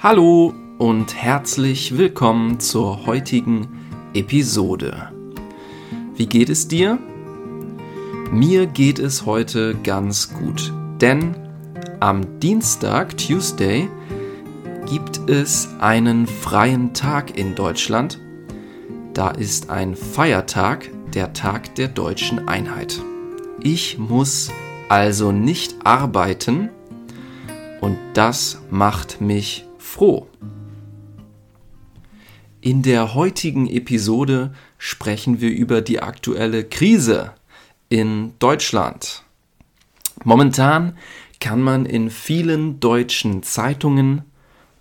Hallo und herzlich willkommen zur heutigen Episode. Wie geht es dir? Mir geht es heute ganz gut, denn am Dienstag, Tuesday, gibt es einen freien Tag in Deutschland. Da ist ein Feiertag, der Tag der deutschen Einheit. Ich muss also nicht arbeiten und das macht mich froh. In der heutigen Episode sprechen wir über die aktuelle Krise in Deutschland. Momentan kann man in vielen deutschen Zeitungen,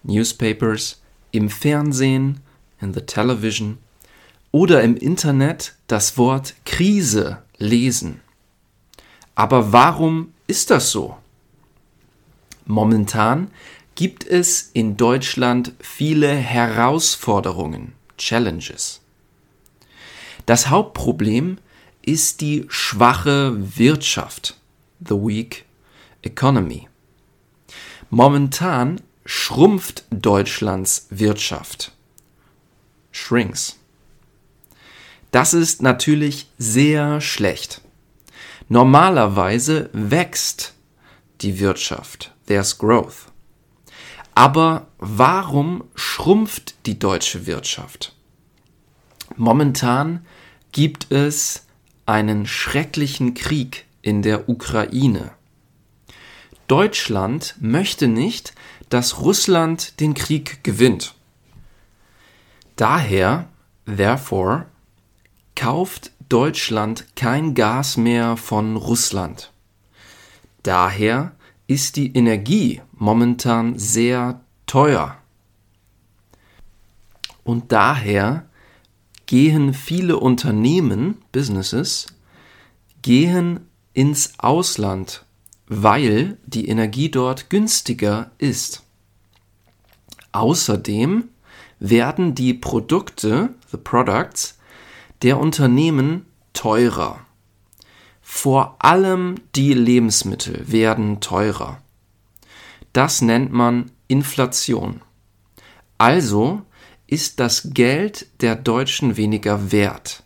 Newspapers, im Fernsehen, in the television oder im Internet das Wort Krise lesen. Aber warum ist das so? Momentan gibt es in Deutschland viele Herausforderungen, Challenges. Das Hauptproblem ist die schwache Wirtschaft, the weak economy. Momentan schrumpft Deutschlands Wirtschaft, shrinks. Das ist natürlich sehr schlecht. Normalerweise wächst die Wirtschaft. There's growth. Aber warum schrumpft die deutsche Wirtschaft? Momentan gibt es einen schrecklichen Krieg in der Ukraine. Deutschland möchte nicht, dass Russland den Krieg gewinnt. Daher, therefore, kauft Deutschland kein Gas mehr von Russland. Daher ist die Energie momentan sehr teuer. Und daher gehen viele Unternehmen, Businesses, gehen ins Ausland, weil die Energie dort günstiger ist. Außerdem werden die Produkte, the products, der Unternehmen teurer. Vor allem die Lebensmittel werden teurer. Das nennt man Inflation. Also ist das Geld der Deutschen weniger wert.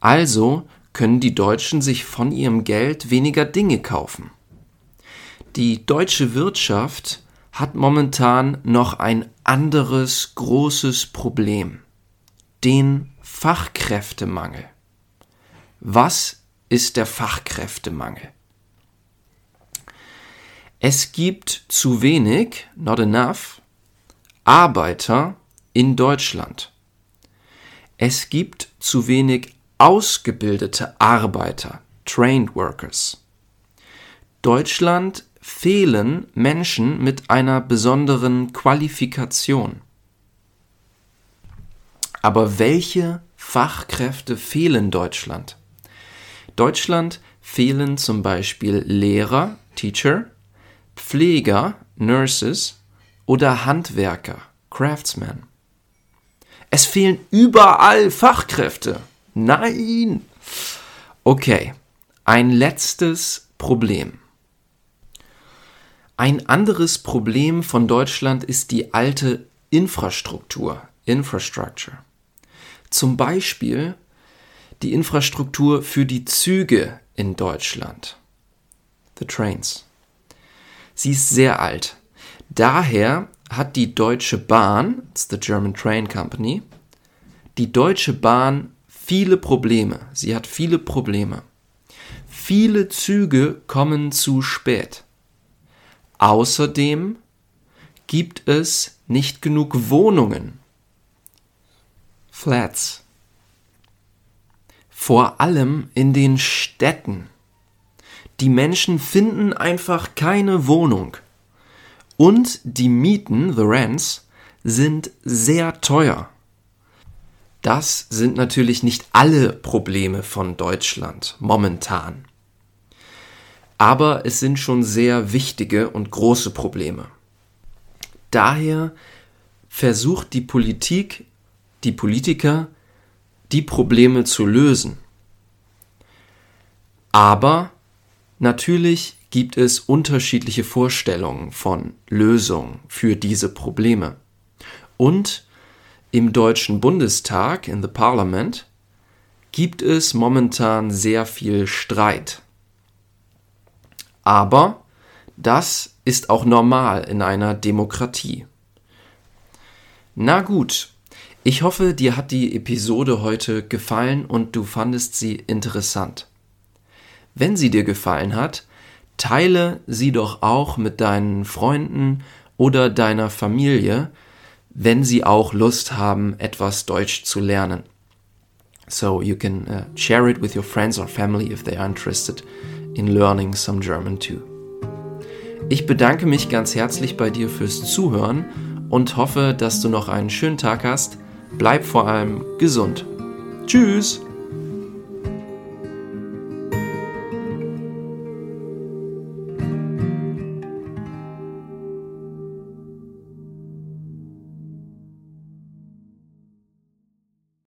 Also können die Deutschen sich von ihrem Geld weniger Dinge kaufen. Die deutsche Wirtschaft hat momentan noch ein anderes großes Problem den Fachkräftemangel. Was ist der Fachkräftemangel? Es gibt zu wenig, not enough, Arbeiter in Deutschland. Es gibt zu wenig ausgebildete Arbeiter, trained workers. Deutschland fehlen Menschen mit einer besonderen Qualifikation. Aber welche Fachkräfte fehlen Deutschland? Deutschland fehlen zum Beispiel Lehrer, Teacher, Pfleger, Nurses oder Handwerker, Craftsmen. Es fehlen überall Fachkräfte. Nein! Okay, ein letztes Problem. Ein anderes Problem von Deutschland ist die alte Infrastruktur, Infrastructure. Zum Beispiel die Infrastruktur für die Züge in Deutschland. The Trains. Sie ist sehr alt. Daher hat die Deutsche Bahn, it's the German Train Company, die Deutsche Bahn viele Probleme. Sie hat viele Probleme. Viele Züge kommen zu spät. Außerdem gibt es nicht genug Wohnungen Flats. Vor allem in den Städten. Die Menschen finden einfach keine Wohnung. Und die Mieten, the rents, sind sehr teuer. Das sind natürlich nicht alle Probleme von Deutschland momentan. Aber es sind schon sehr wichtige und große Probleme. Daher versucht die Politik die Politiker, die Probleme zu lösen. Aber natürlich gibt es unterschiedliche Vorstellungen von Lösungen für diese Probleme. Und im Deutschen Bundestag, in the Parliament, gibt es momentan sehr viel Streit. Aber das ist auch normal in einer Demokratie. Na gut, ich hoffe, dir hat die Episode heute gefallen und du fandest sie interessant. Wenn sie dir gefallen hat, teile sie doch auch mit deinen Freunden oder deiner Familie, wenn sie auch Lust haben, etwas Deutsch zu lernen. So you can uh, share it with your friends or family if they are interested in learning some German too. Ich bedanke mich ganz herzlich bei dir fürs Zuhören und hoffe, dass du noch einen schönen Tag hast. Bleib vor allem gesund. Tschüss!